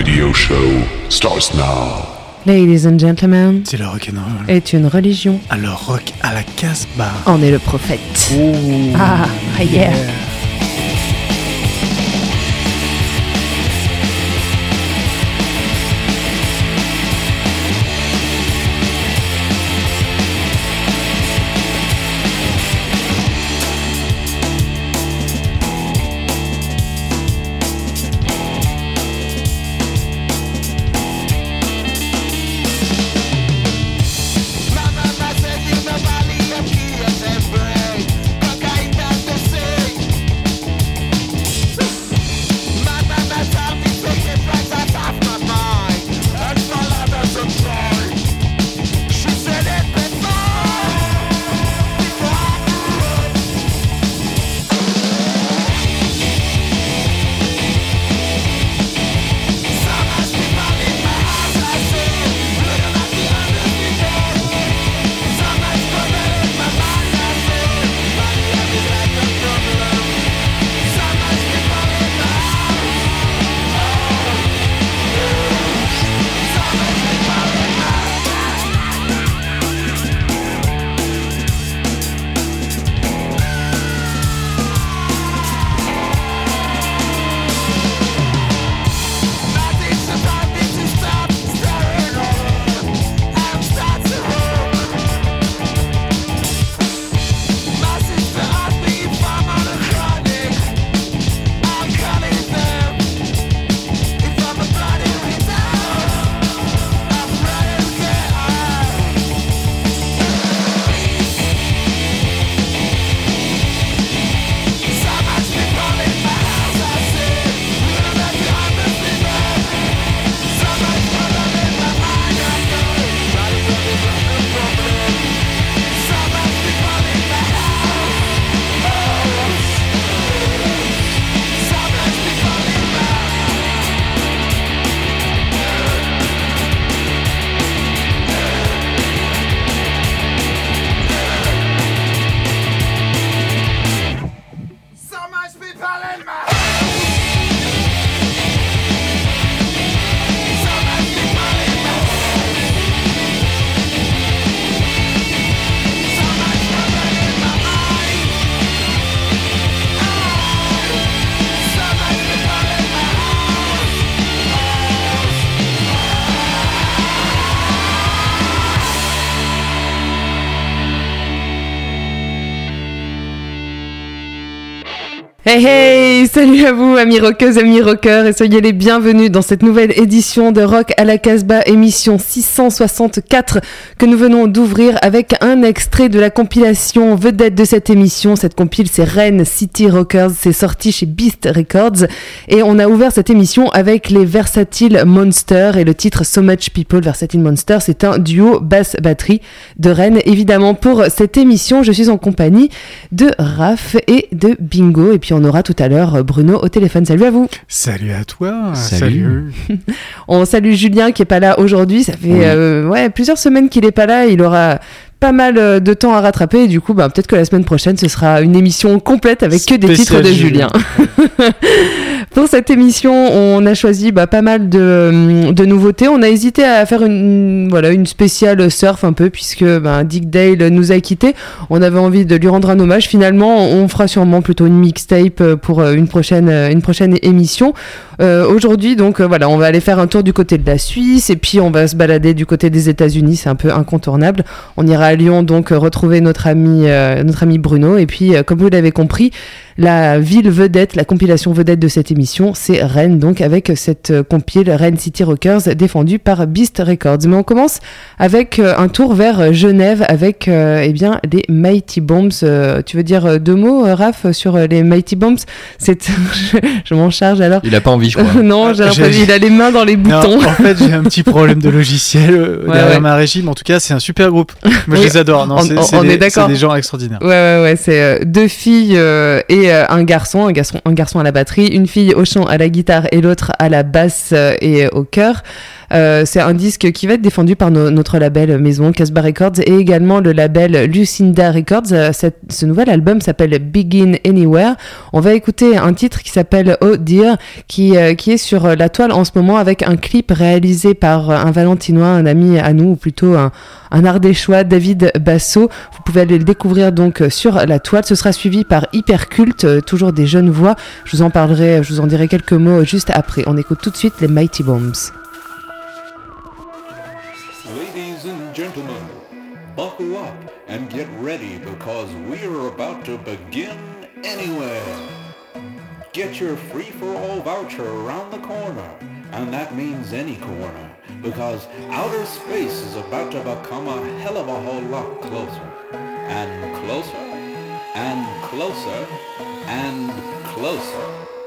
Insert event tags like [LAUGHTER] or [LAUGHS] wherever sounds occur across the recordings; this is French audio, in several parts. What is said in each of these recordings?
radio show starts now. Ladies and gentlemen, C'est le rock'n'roll. est une religion. Alors rock à la Casbah. En est le prophète. Oh. Ah, yeah. Hey hey, salut à vous amis rockeuses, amis rockeurs et soyez les bienvenus dans cette nouvelle édition de Rock à la Casbah, émission 664 que nous venons d'ouvrir avec un extrait de la compilation vedette de cette émission. Cette compile c'est Rennes City Rockers, c'est sorti chez Beast Records et on a ouvert cette émission avec les Versatile Monsters et le titre So Much People Versatile Monsters, c'est un duo basse batterie de Rennes. Évidemment pour cette émission, je suis en compagnie de Raph et de Bingo et puis on aura tout à l'heure Bruno au téléphone. Salut à vous. Salut à toi. Salut. [LAUGHS] On salue Julien qui est pas là aujourd'hui. Ça fait Oui. euh, ouais plusieurs semaines qu'il est pas là. Il aura pas mal euh, de temps à rattraper et du coup bah, peut-être que la semaine prochaine ce sera une émission complète avec que des titres de Julien. Julien. [LAUGHS] Pour cette émission, on a choisi bah, pas mal de, de nouveautés. On a hésité à faire une, voilà, une spéciale surf un peu, puisque bah, Dick Dale nous a quittés. On avait envie de lui rendre un hommage. Finalement, on fera sûrement plutôt une mixtape euh, pour euh, une prochaine, euh, une prochaine émission. Euh, Aujourd'hui, donc euh, voilà, on va aller faire un tour du côté de la Suisse et puis on va se balader du côté des États-Unis. C'est un peu incontournable. On ira à Lyon donc euh, retrouver notre ami, euh, notre ami Bruno. Et puis, euh, comme vous l'avez compris, la ville vedette, la compilation vedette de cette émission, c'est Rennes, donc avec cette compile Rennes City Rockers défendue par Beast Records. Mais on commence avec un tour vers Genève avec eh bien les Mighty Bombs. Tu veux dire deux mots, Raph, sur les Mighty Bombs? C'est [LAUGHS] je, je m'en charge alors. Il a pas envie, je crois. [LAUGHS] non, j'ai l'impression qu'il a les mains dans les Non, boutons. en fait, j'ai un petit problème de logiciel euh, Ouais, derrière ouais. ma régie, mais en tout cas, c'est un super groupe. Moi, je les adore. Non, on- c'est on- c'est on des, est d'accord. c'est des gens extraordinaires. Ouais, ouais, ouais, c'est euh, deux filles euh, et euh, un garçon, un garçon, un garçon à la batterie, une fille au chant, à la guitare et l'autre à la basse euh, et euh, au chœur. Euh, c'est un disque qui va être défendu par no- notre label maison Casbah Records et également le label Lucinda Records. Euh, ce nouvel album s'appelle Begin Anywhere. On va écouter un titre qui s'appelle Oh Dear qui, euh, qui est sur la toile en ce moment avec un clip réalisé par un Valentinois, un ami à nous, ou plutôt un, un ardéchois, David Basso. Vous pouvez aller le découvrir donc sur la toile. Ce sera suivi par Hyperculte, toujours des jeunes voix. Je vous en parlerai, je vous en dirai quelques mots juste après. On écoute tout de suite les Mighty Bombs. Gentlemen, buckle up and get ready because we're about to begin anywhere. Get your free-for-all voucher around the corner, and that means any corner, because outer space is about to become a hell of a whole lot closer. And closer, and closer, and closer.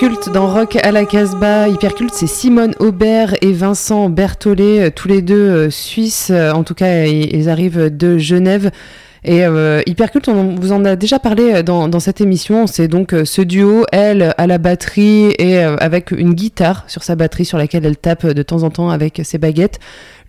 Hyperculte dans Rock à la Casbah. Hyperculte, c'est Simone Aubert et Vincent Berthollet, euh, tous les deux euh, suisses. Euh, en tout cas, ils arrivent de Genève. Et euh, Hyperculte, on vous en a déjà parlé dans, cette émission. C'est donc ce duo, elle à la batterie et avec une guitare sur sa batterie sur laquelle elle tape de temps en temps avec ses baguettes.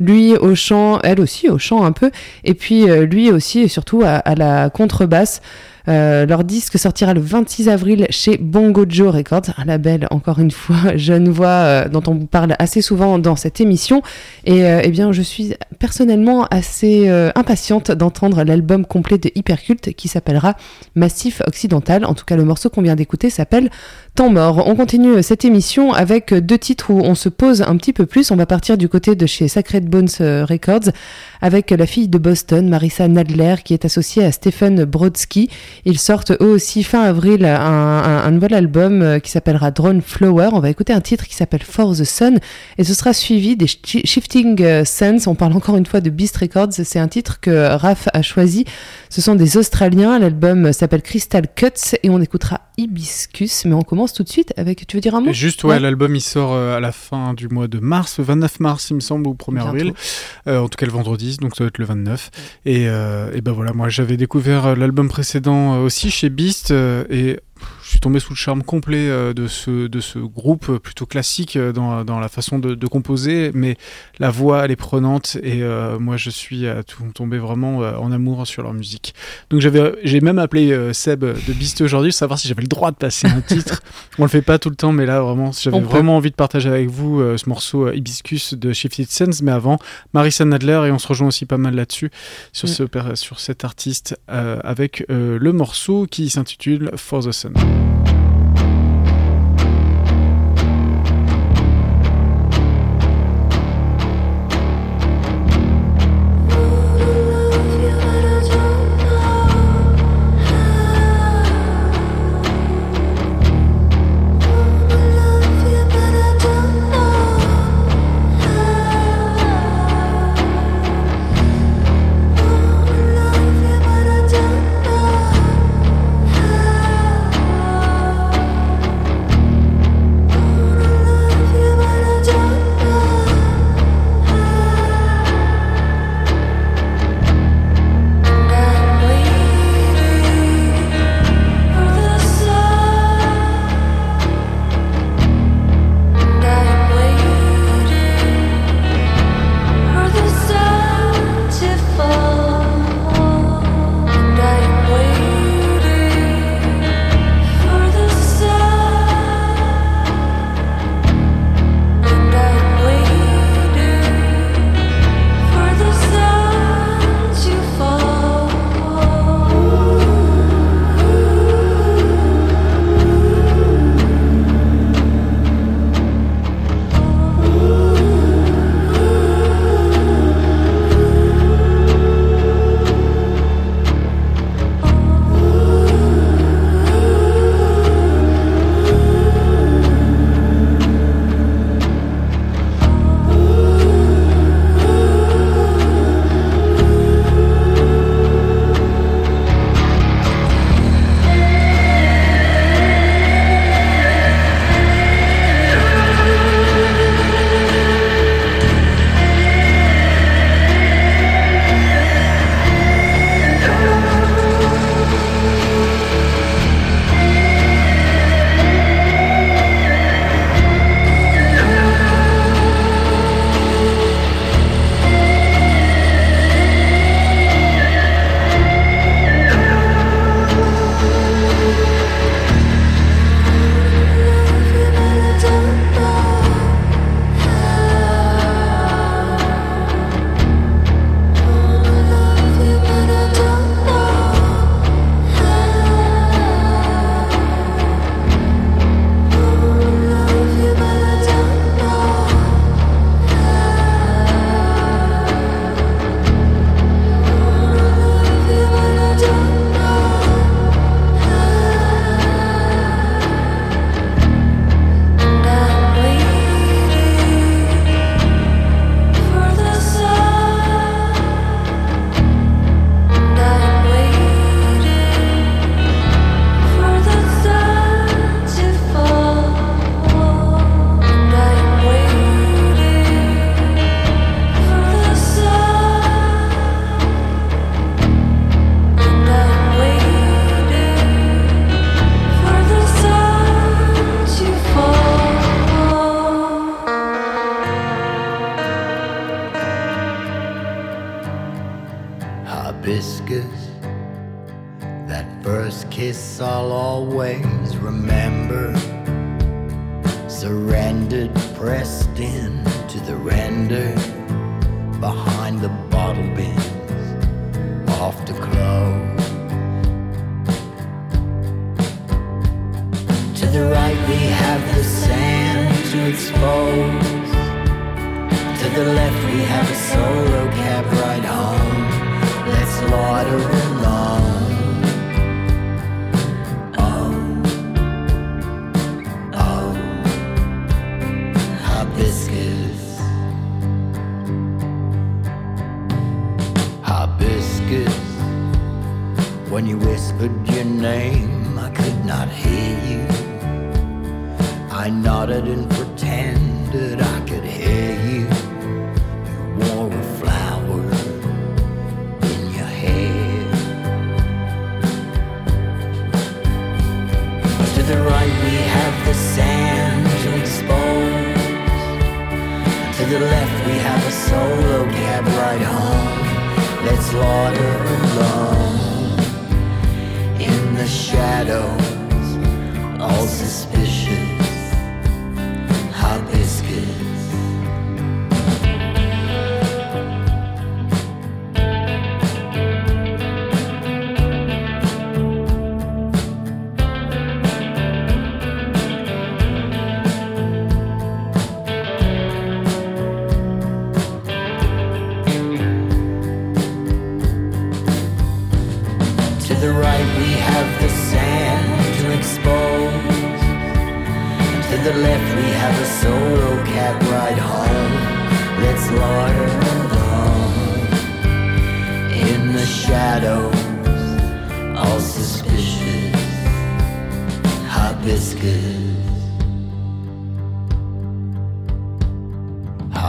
Lui au chant, elle aussi au chant un peu. Et puis lui aussi et surtout à la contrebasse. Euh, leur disque sortira le 26 avril chez Bongo Joe Records, un label encore une fois [LAUGHS] jeune voix euh, dont on parle assez souvent dans cette émission. Et euh, eh bien, je suis personnellement assez impatiente d'entendre l'album complet de Hypercult qui s'appellera Massif Occidental. En tout cas, le morceau qu'on vient d'écouter s'appelle Temps mort. On continue cette émission avec deux titres où on se pose un petit peu plus. On va partir du côté de chez Sacred Bones Records avec la fille de Boston, Marissa Nadler, qui est associée à Stephen Brodsky. Ils sortent eux aussi fin avril un, nouvel album euh, qui s'appellera Drone Flower. On va écouter un titre qui s'appelle For the Sun et ce sera suivi des Shifting euh, Suns. On parle encore une fois de Beast Records. C'est un titre que Raph a choisi. Ce sont des Australiens. L'album s'appelle Crystal Cuts et on écoutera Hibiscus. Mais on commence tout de suite avec. Tu veux dire un mot? Juste, ouais, l'album il sort euh, à la fin du mois de mars, 29 mars, il me semble, ou 1er avril. en tout cas, le vendredi, donc ça va être le 29. Et, et ben voilà, moi j'avais découvert l'album précédent euh, aussi chez Beast euh, et suis tombé sous le charme complet euh, de ce, de ce groupe euh, plutôt classique euh, dans, dans la façon de, de, composer, mais la voix elle est prenante et moi je suis tombé vraiment en amour sur leur musique. Donc j'avais, j'ai même appelé Seb de Beast aujourd'hui, savoir si j'avais le droit de passer un titre. [LAUGHS] On le fait pas tout le temps, mais là vraiment, j'avais vraiment envie de partager avec vous ce morceau Hibiscus de Shifted Sense, mais avant Marissa Nadler et on se rejoint aussi pas mal là-dessus sur, mm. ce, sur cet artiste avec le morceau qui s'intitule For the Sun. Hibiscus.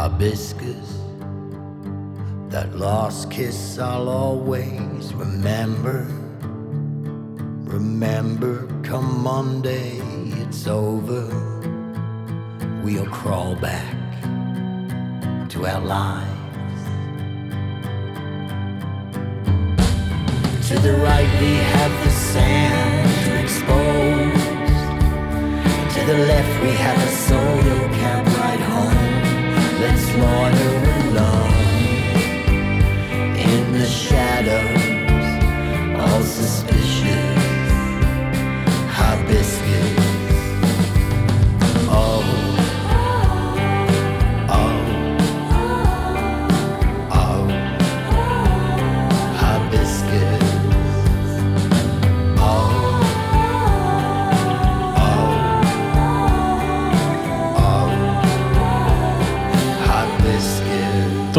Hibiscus. That lost kiss I'll always remember. Remember, come Monday, it's over. We'll crawl back to our lives. To the right, we have the sand to expose. To the left, we have a solo cab ride home suspicion.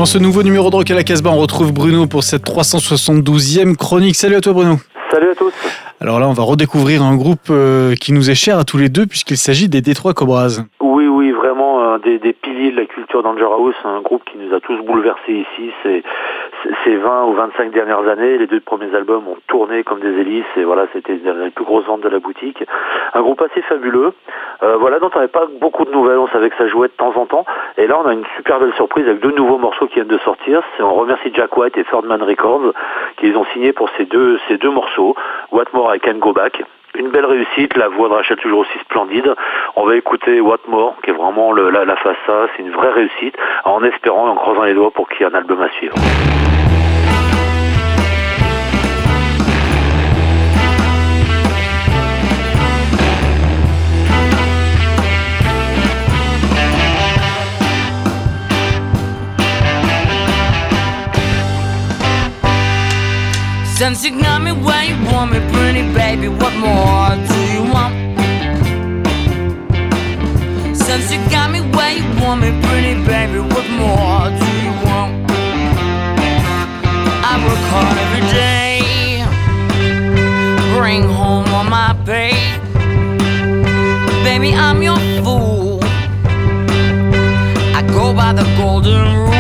Dans ce nouveau numéro de Rock à la Casbah, on retrouve Bruno pour cette 372e chronique. Salut à toi Bruno. Salut à tous. Alors là, on va redécouvrir un groupe euh, qui nous est cher à tous les deux puisqu'il s'agit des Détroits Cobras. Oui, oui, vraiment un des, piliers de la culture d'Anger House, un groupe qui nous a tous bouleversés ici. C'est ces 20 ou 25 dernières années, les deux premiers albums ont tourné comme des hélices et voilà, c'était les plus grosses ventes de la boutique. Un groupe assez fabuleux, euh, voilà, dont on n'avait pas beaucoup de nouvelles, on savait que ça jouait de temps en temps. Et là, on a une super belle surprise avec deux nouveaux morceaux qui viennent de sortir. On remercie Jack White et Ferdman Records qui les ont signés pour ces deux, ces deux morceaux, What More I Can Go Back. Une belle réussite, la voix de Rachel toujours aussi splendide. On va écouter What More, qui est vraiment la, la A, c'est une vraie réussite, en espérant et en croisant les doigts pour qu'il y ait un album à suivre. Since you got me where you want me, pretty baby, what more do you want? Since you got me where you want me, pretty baby, what more do you want? I work hard every day, bring home all my pay. Baby, I'm your fool. I go by the golden rule.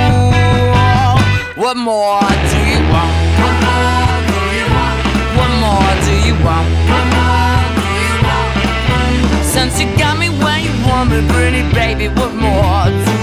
What more do you you got me where you want me, pretty baby, what more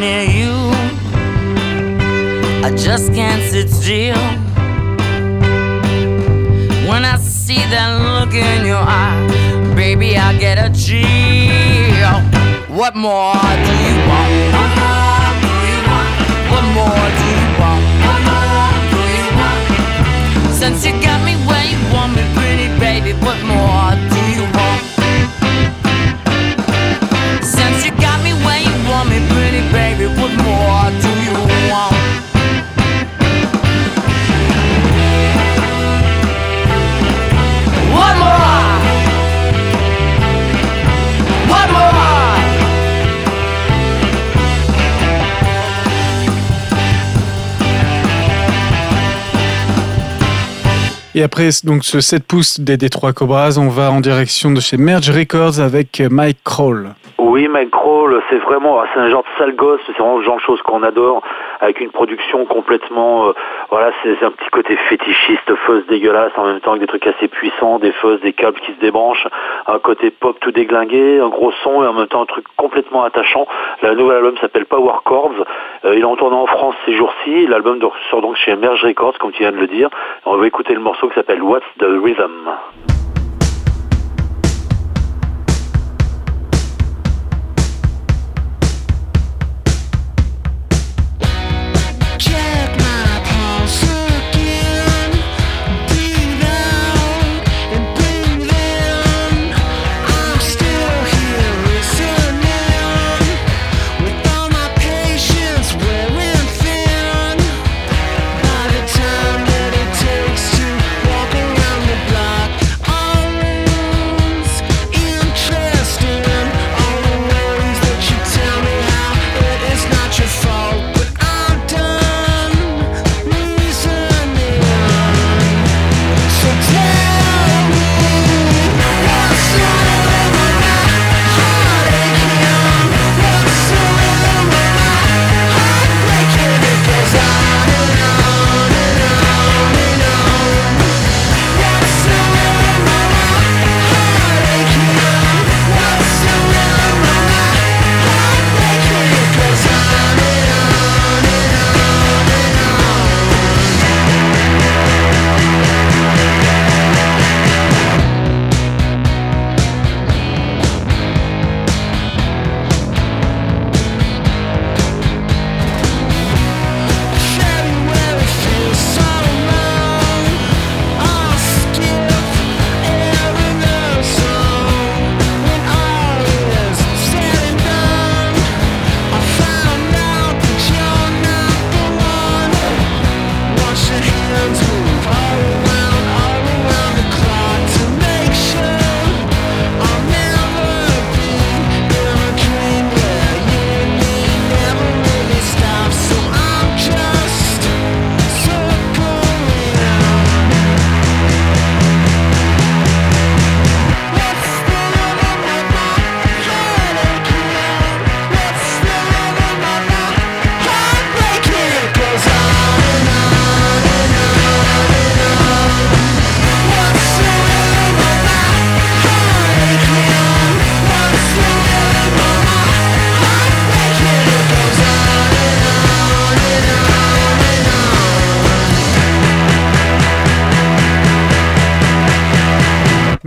near you, I just can't sit still. When I see that look in your eye, baby, I get a chill. What more do you want? What more do you want? Since you got me where you want me, pretty baby, what more Et après donc ce 7 pouces des Détroit Cobras, on va en direction de chez Merge Records avec Mike Kroll. Oui, Mike Kroll, c'est vraiment, c'est un genre de sale gosse, c'est vraiment le genre de choses qu'on adore, avec une production complètement, euh, voilà, c'est un petit côté fétichiste, fuzz dégueulasse, en même temps avec des trucs assez puissants, des fuzz, des câbles qui se débranchent, un côté pop tout déglingué, un gros son et en même temps un truc complètement attachant. Le nouvel album s'appelle Power Chords, Euh, il est en tournée en France ces jours-ci, l'album sort donc chez Merge Records, comme tu viens de le dire. On va écouter le morceau qui s'appelle What's the Rhythm? Check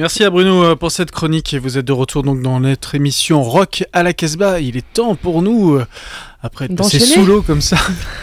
Merci à Bruno euh, pour cette chronique et vous êtes de retour donc dans notre émission Rock à la Casbah. Il est temps pour nous, euh, après passé D'enchaîner sous l'eau comme ça,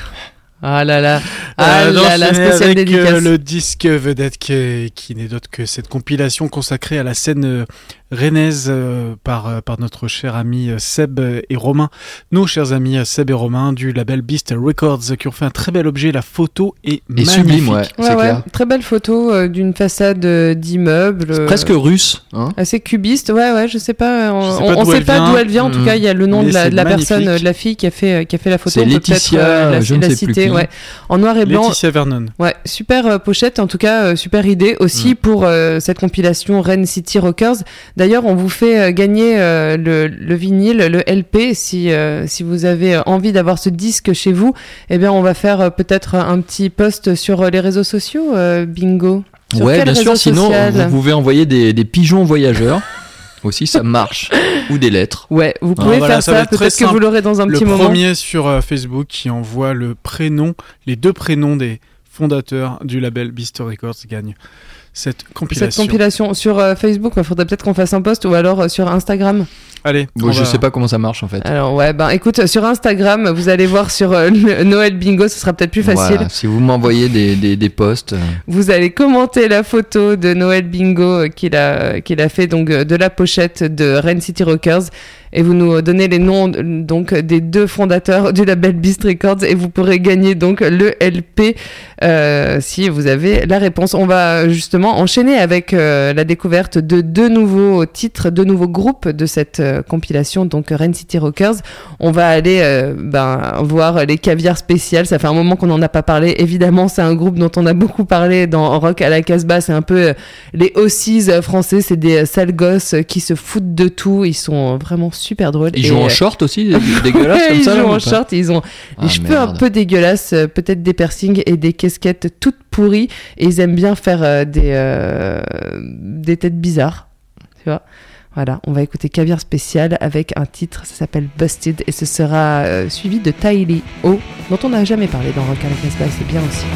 [LAUGHS] Ah là là, ah euh, là là, d'enchaîner spécial avec dédicace. le disque vedette qui, qui n'est d'autre que cette compilation consacrée à la scène rennaise euh, par, euh, par notre cher ami euh, Seb et Romain, nos chers amis euh, Seb et Romain du label Beast Records qui ont fait un très bel objet. La photo est Et magnifique. sublime, ouais, Ouais, c'est ouais, clair. très belle photo euh, d'une façade euh, d'immeuble. C'est euh, presque russe, hein. Assez cubiste, ouais, ouais, je sais pas. On, sais pas d'où sait elle pas d'où elle vient. En tout mm, cas, il y a le nom mais de la, c'est de la personne, euh, de la fille qui a fait, euh, qui a fait la photo. C'est Laetitia, la, je ne la sais plus citer, qui. ouais. En noir et blanc. Laetitia Vernon. Ouais, super euh, pochette, en tout cas, euh, super idée aussi Mm. pour euh, cette compilation Rennes City Rockers. D'ailleurs, on vous fait euh, gagner euh, le, le vinyle, le LP, si, euh, si vous avez envie d'avoir ce disque chez vous. Eh bien, on va faire euh, peut-être un petit post sur les réseaux sociaux, euh, bingo. Sur Ouais, bien sûr. Sinon, vous pouvez envoyer des, des pigeons voyageurs. [LAUGHS] aussi, ça marche. Ou des lettres. Ouais, vous Ah, pouvez voilà, faire ça Peut-être que vous l'aurez dans un le petit moment. premier sur euh, Facebook qui envoie le prénom, les deux prénoms des fondateurs du label Beast Records gagne cette Cette compilation. compilation sur euh, Facebook, il faudrait peut-être qu'on fasse un post ou alors euh, sur Instagram. Allez, Bon, on je va- sais pas comment ça marche en fait. Alors ouais, ben écoute, sur Instagram, vous allez voir sur euh, [LAUGHS] Noël Bingo, ce sera peut-être plus facile. Voilà, si vous m'envoyez des, des, des posts, euh, Vous allez commenter la photo de Noël Bingo euh, qu'il a, qu'il a fait donc euh, de la pochette de Rain City Rockers et vous nous donnez les noms euh, donc des deux fondateurs du label Beast Records et vous pourrez gagner donc le LP euh, si vous avez la réponse. On va justement enchaîner avec euh, la découverte de deux nouveaux titres, deux nouveaux groupes de cette euh, compilation donc Rain City Rockers. On va aller euh, ben, voir les caviars spéciales. Ça fait un moment qu'on n'en a pas parlé. Évidemment, c'est un groupe dont on a beaucoup parlé dans Rock à la Casbah. C'est un peu euh, les euh, français. C'est des euh, sales gosses euh, qui se foutent de tout. Ils sont euh, vraiment super drôles. ils Et, jouent en euh, short aussi, dé- [LAUGHS] dégueulasse ouais, comme ils ça. là, jouent ou en short. Ils ont Ah, les cheveux un peu dégueulasses, euh, peut-être des piercings et des casquettes toutes pourries. Et ils aiment bien faire euh, des, euh, des têtes bizarres. Tu vois Voilà, on va écouter Caviar Spécial avec un titre, ça s'appelle Busted. Et ce sera euh, suivi de Tylee O, dont on n'a jamais parlé dans Rock et c'est bien aussi.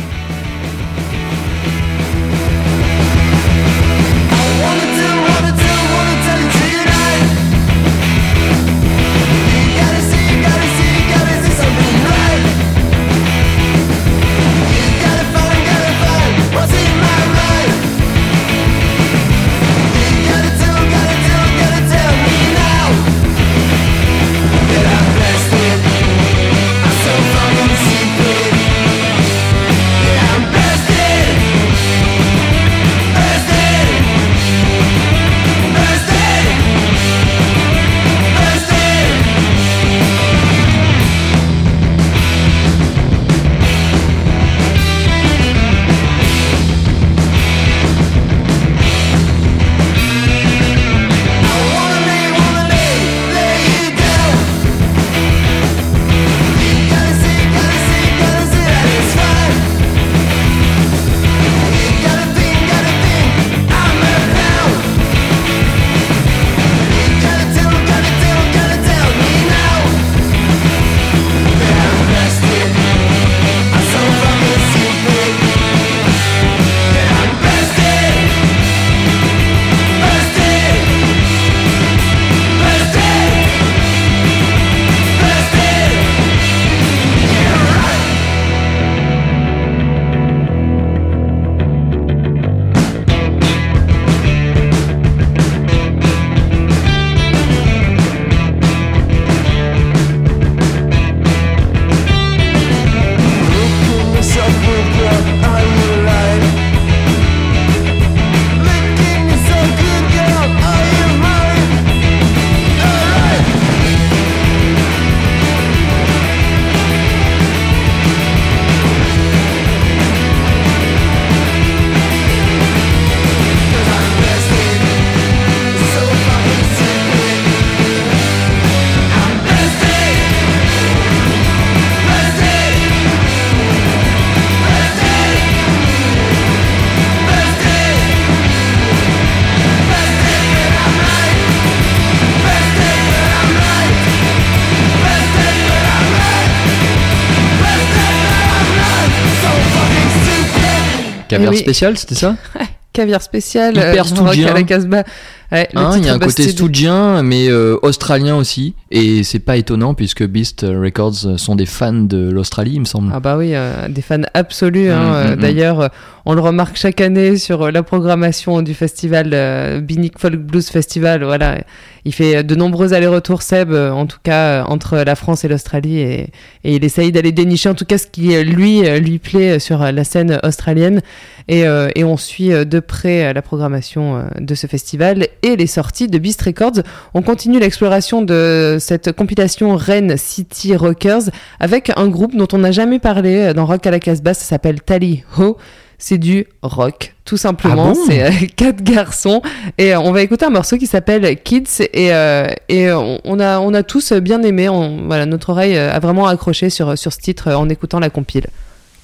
Caviar oui. spécial, c'était ça [LAUGHS] Caviar spécial, Hyper stoudien. à la Casbah. Ouais, Hein, Il y a un côté stoudien, mais euh, australien aussi. Et c'est pas étonnant puisque Beast Records sont des fans de l'Australie, il me semble. Ah bah oui, euh, des fans absolus. hein. Mm, Euh, mm, mm. D'ailleurs, euh, on le remarque chaque année sur la programmation du festival euh, Binic Folk Blues Festival. Voilà, il fait de nombreux allers-retours, Seb, en tout cas entre la France et l'Australie, et, et il essaye d'aller dénicher en tout cas ce qui lui lui plaît sur la scène australienne. Et, euh, et on suit de près la programmation de ce festival et les sorties de Beast Records. On continue l'exploration de cette compilation Rennes City Rockers avec un groupe dont on n'a jamais parlé euh, dans Rock à la Casbah, ça s'appelle Tally Ho. C'est du rock, tout simplement. Ah bon c'est euh, [LAUGHS] quatre garçons et euh, on va écouter un morceau qui s'appelle Kids et, euh, et on, a on a tous bien aimé. On, voilà, notre oreille a vraiment accroché sur sur ce titre en écoutant la compile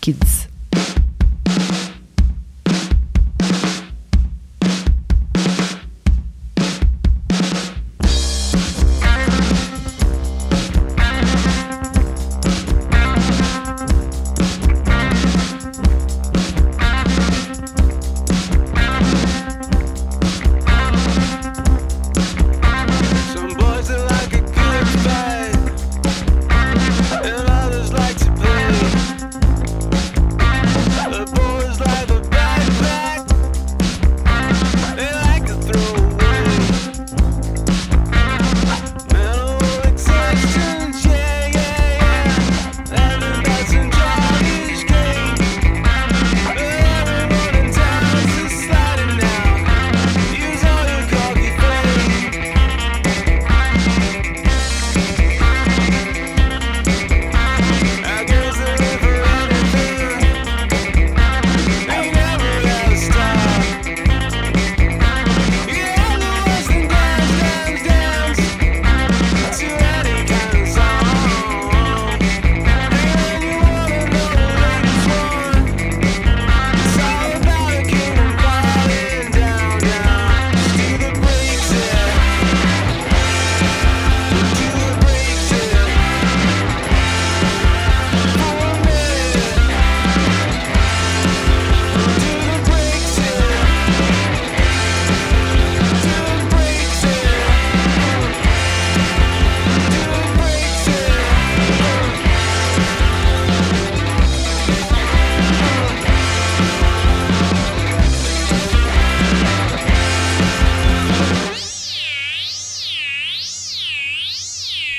Kids.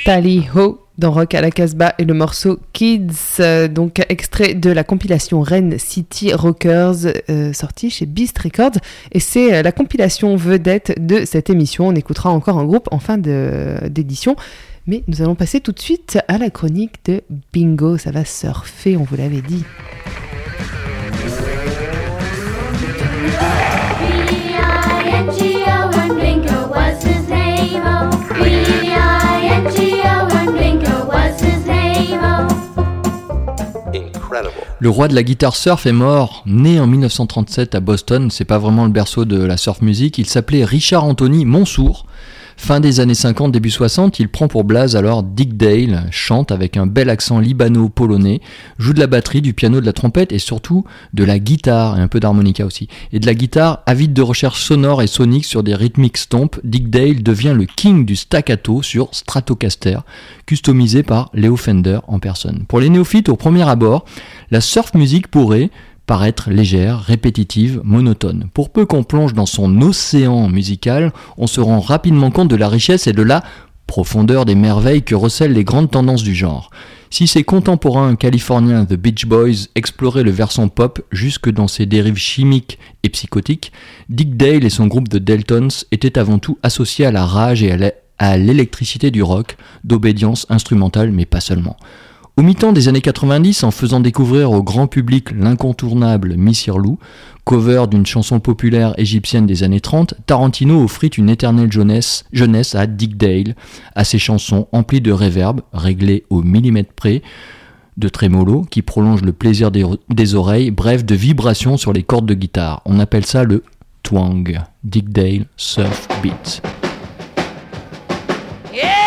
Tally Ho dans Rock à la Casbah et le morceau Kids, euh, donc extrait de la compilation Rennes City Rockers euh, sortie chez Beast Records et c'est euh, la compilation vedette de cette émission. On écoutera encore un groupe en fin d'édition. Mais nous allons passer tout de suite à la chronique de Bingo. Ça va surfer, on vous l'avait dit. Le roi de la guitare surf est mort, né en 1937 à Boston, c'est pas vraiment le berceau de la surf music, il s'appelait Richard Anthony Monsour. Fin des années 50, début 60, il prend pour blase alors Dick Dale, chante avec un bel accent libano-polonais, joue de la batterie, du piano, de la trompette et surtout de la guitare et un peu d'harmonica aussi. Et de la guitare, avide de recherche sonore et sonique sur des rythmiques stomp, Dick Dale devient le king du staccato sur Stratocaster, customisé par Leo Fender en personne. Pour les néophytes, au premier abord, la surf music pourrait paraître légère, répétitive, monotone. Pour peu qu'on plonge dans son océan musical, on se rend rapidement compte de la richesse et de la profondeur des merveilles que recèlent les grandes tendances du genre. Si ses contemporains californiens The Beach Boys exploraient le versant pop jusque dans ses dérives chimiques et psychotiques, Dick Dale et son groupe de Deltons étaient avant tout associés à la rage et à l'électricité du rock, d'obédience instrumentale mais pas seulement. Au mi-temps des années 90, en faisant découvrir au grand public l'incontournable Missirlou, cover d'une chanson populaire égyptienne des années 30, Tarantino offrit une éternelle jeunesse, à Dick Dale, à ses chansons emplies de réverb, réglées au millimètre près, de trémolo, qui prolonge le plaisir des, oreilles, bref, de vibrations sur les cordes de guitare. On appelle ça le twang. Dick Dale Surf Beat. Yeah,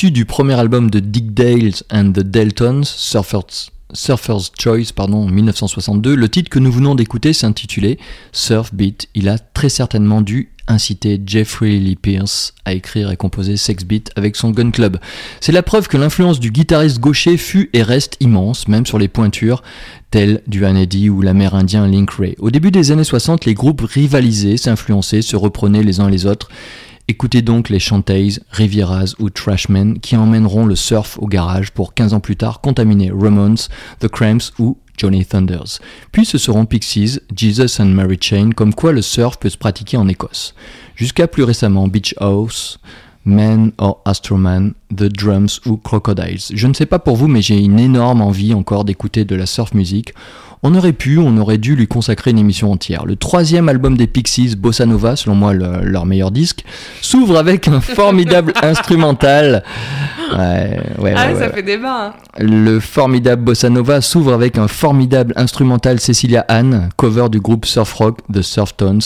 Du premier album de Dick Dale and the Deltons, Surfers Choice pardon, en 1962. Le titre que nous venons d'écouter s'intitulait Surf Beat. Il a très certainement dû inciter Jeffrey Lee Pierce à écrire et composer Sex Beat avec son Gun Club. C'est la preuve que l'influence du guitariste gaucher fut et reste immense, même sur les pointures telles du Hanedy ou l'amérindien Link Ray. Au début des années 60, les groupes rivalisaient, s'influençaient, se reprenaient les uns les autres. Écoutez donc les Chantays, Rivieras ou Trashmen qui emmèneront le surf au garage pour 15 ans plus tard contaminer Ramones, The Cramps ou Johnny Thunders. Puis ce seront Pixies, Jesus and Mary Chain, comme quoi le surf peut se pratiquer en Écosse. Jusqu'à plus récemment Beach House, Man or Astroman, The Drums ou Crocodiles. Je ne sais pas pour vous, mais j'ai une énorme envie encore d'écouter de la surf music. On aurait pu, on aurait dû lui consacrer une émission entière. Le troisième album des Pixies, Bossa Nova, selon moi le- leur meilleur disque, s'ouvre avec un [LAUGHS] formidable instrumental. Ouais, ouais, Ah, ouais, ça fait débat. hein. Le formidable Bossa Nova s'ouvre avec un formidable instrumental Cecilia Anne, cover du groupe surf rock The Surftones.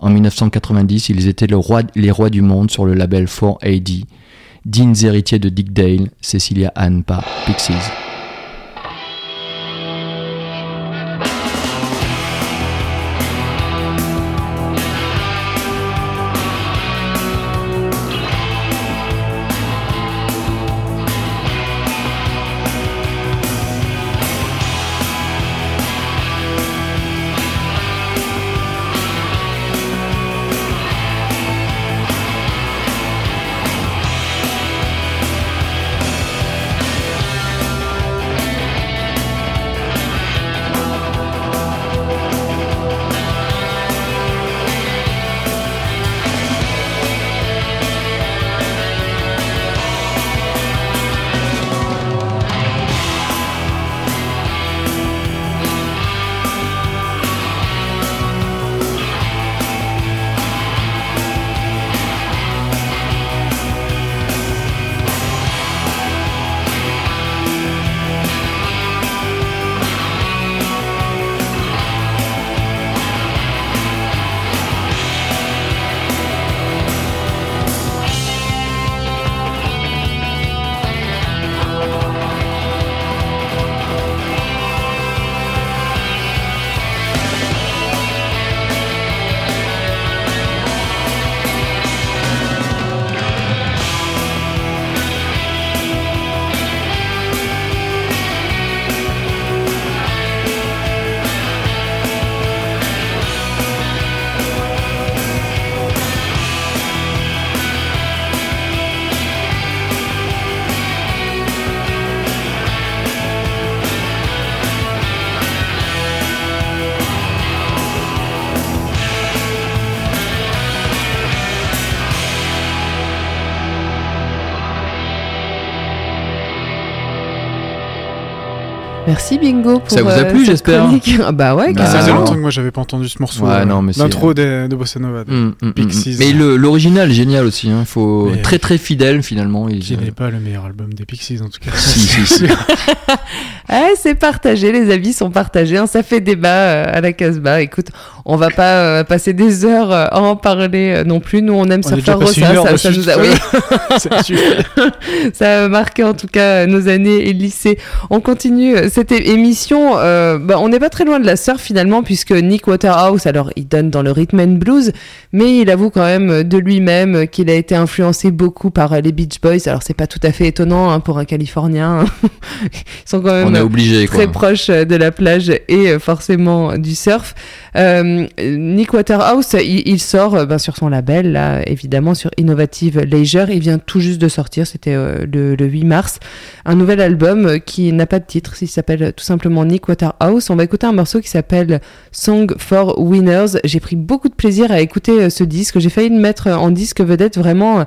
En 1990, ils étaient le roi- les rois du monde sur le label 4AD. Dignes héritiers de Dick Dale, Cecilia Anne par Pixies. Merci Bingo pour Ça vous a euh, plu, j'espère. [LAUGHS] Ah Bah ouais, Bah, Ça faisait longtemps que moi j'avais pas entendu ce morceau. Ouais, euh, non, mais c'est- L'intro de, de Bossa Nova. de- Hum, hum, hum, Pixies. Mais le- l'original est génial aussi. Il faut Mais- très très fidèle finalement. Il- n'est pas le meilleur album des Pixies en tout cas. Si, si, si. [LAUGHS] Ah, c'est partagé, les avis sont partagés, hein, ça fait débat euh, à la Casbah. Écoute, on va pas euh, passer des heures euh, à en parler non plus. Nous, on aime On déjà faire une ça, ça, nous a, oui. [LAUGHS] [LAUGHS] Ça a marqué en tout cas nos années et lycée. On continue cette émission. euh, bah, on n'est pas très loin de la surf finalement, puisque Nick Waterhouse, alors il donne dans le rhythm and blues, mais il avoue quand même de lui-même qu'il a été influencé beaucoup par les Beach Boys. Alors c'est pas tout à fait étonnant hein, pour un Californien. [LAUGHS] Ils sont quand même obligé très proche euh, de la plage et euh, forcément du surf. Euh, Nick Waterhouse, il, sort ben, sur son label, là, évidemment, sur Innovative Leisure. Il vient tout juste de sortir, c'était le, le 8 mars, un nouvel album qui n'a pas de titre, il s'appelle tout simplement Nick Waterhouse. On va écouter un morceau qui s'appelle Song for Winners. J'ai pris beaucoup de plaisir à écouter ce disque. J'ai failli le mettre en disque vedette vraiment.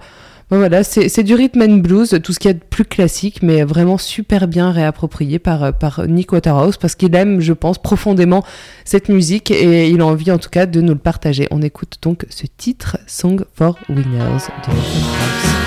Voilà, c'est du rhythm and blues, tout ce qu'il y a de plus classique, mais vraiment super bien réapproprié par, euh, par Nick Waterhouse, parce qu'il aime, je pense, profondément cette musique et il a envie en tout cas de nous le partager. On écoute donc ce titre, Song for Winners de Waterhouse.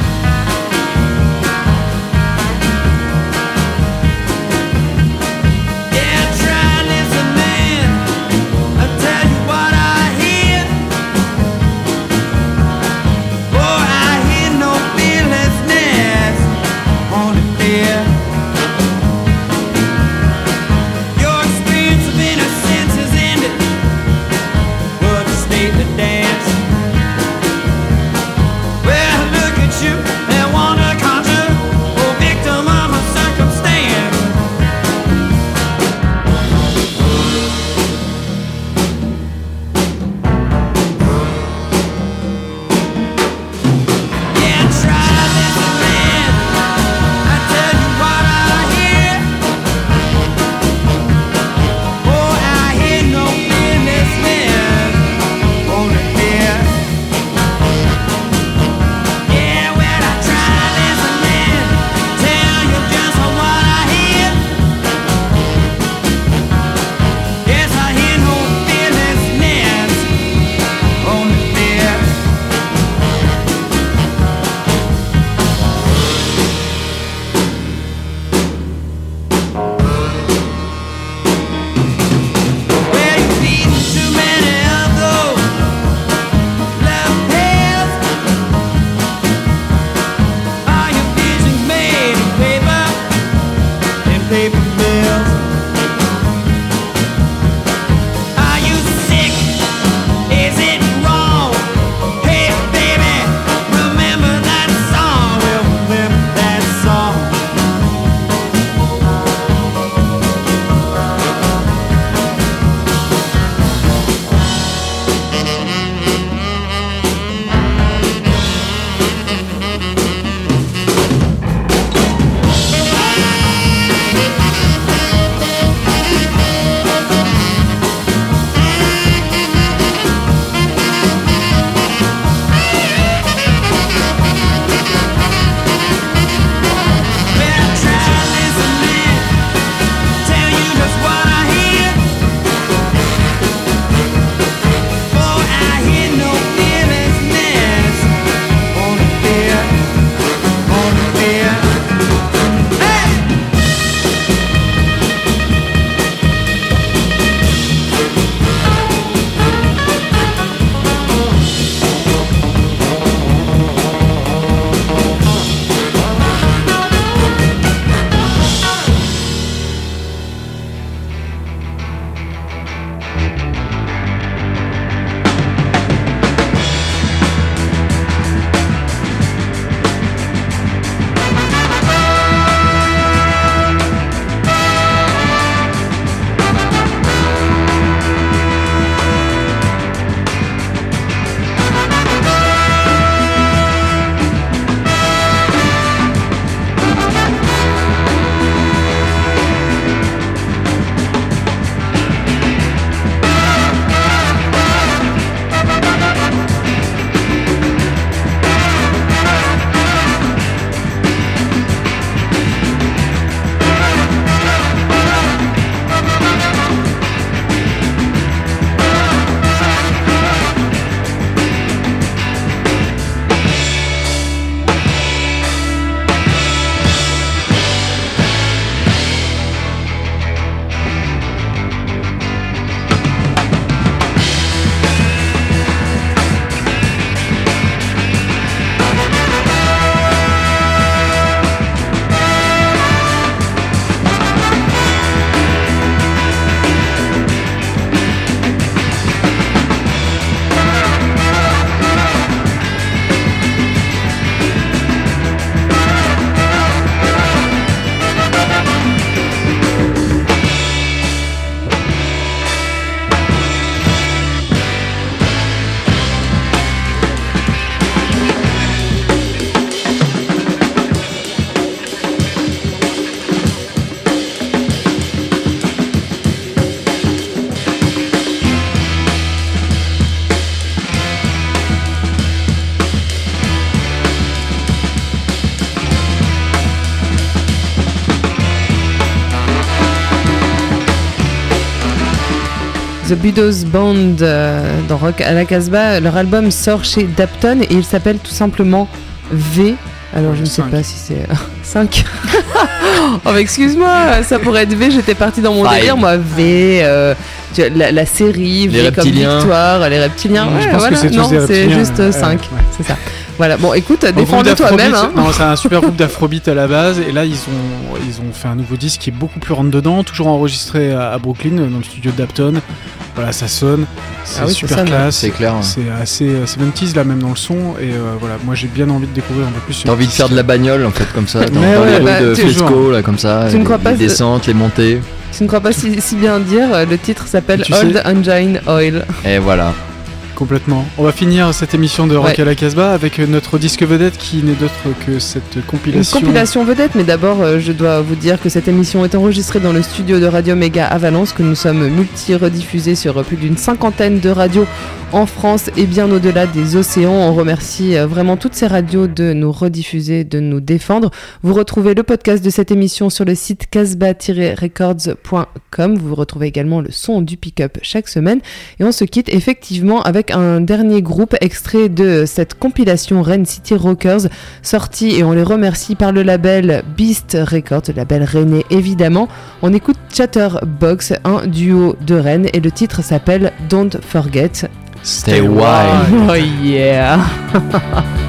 The Budos Band euh, dans Rock à la Casbah. Leur album sort chez Dapton et il s'appelle tout simplement V. Alors je ne sais Cinq. pas si c'est [LAUGHS] 5. oh bah excuse-moi, ça pourrait être V, j'étais parti dans mon Five. délire, moi V, euh, la, la série, V Les comme reptiliens. victoire, les reptiliens. Je Ouais, pense que voilà. c'est tous non, des c'est juste ouais, 5, ouais. c'est ça. Voilà, bon écoute, défends-le toi-même. Hein. Non, c'est un [LAUGHS] super groupe d'afrobeat à la base. Et là, ils ont, ils ont fait un nouveau disque qui est beaucoup plus rentre dedans, toujours enregistré à, à Brooklyn, dans le studio d'Apton. Voilà, ça sonne. C'est Ah oui, super sonne. classe. C'est clair. hein. C'est assez euh, 70s là même dans le son. Et euh, voilà, moi j'ai bien envie de découvrir un peu plus. T'as envie de faire de la bagnole en fait comme ça dans, dans ouais, les bah, rues de là comme ça, tu ne les, crois pas, les c'est- descentes, les montées Tu ne crois pas si, si bien dire, euh, le titre s'appelle Old sais- Engine Oil. et voilà. Complètement. On va finir cette émission de Rock Ouais. à la Casbah avec notre disque vedette qui n'est d'autre que cette Une compilation. compilation vedette, mais d'abord, euh, je dois vous dire que cette émission est enregistrée dans le studio de Radio Méga à Valence, que nous sommes multi-rediffusés sur euh, plus d'une cinquantaine de radios en France et bien au-delà des océans. On remercie euh, vraiment toutes ces radios de nous rediffuser, de nous défendre. Vous retrouvez le podcast de cette émission sur le site casbah-records.com. Vous retrouvez également le son du pick-up chaque semaine. Et on se quitte effectivement avec un dernier groupe extrait de cette compilation Rennes City Rockers sorti et on les remercie par le label Beast Records, le label rennais évidemment. On écoute Chatterbox, un duo de Rennes et le titre s'appelle Don't Forget. Stay wild. Oh yeah [LAUGHS]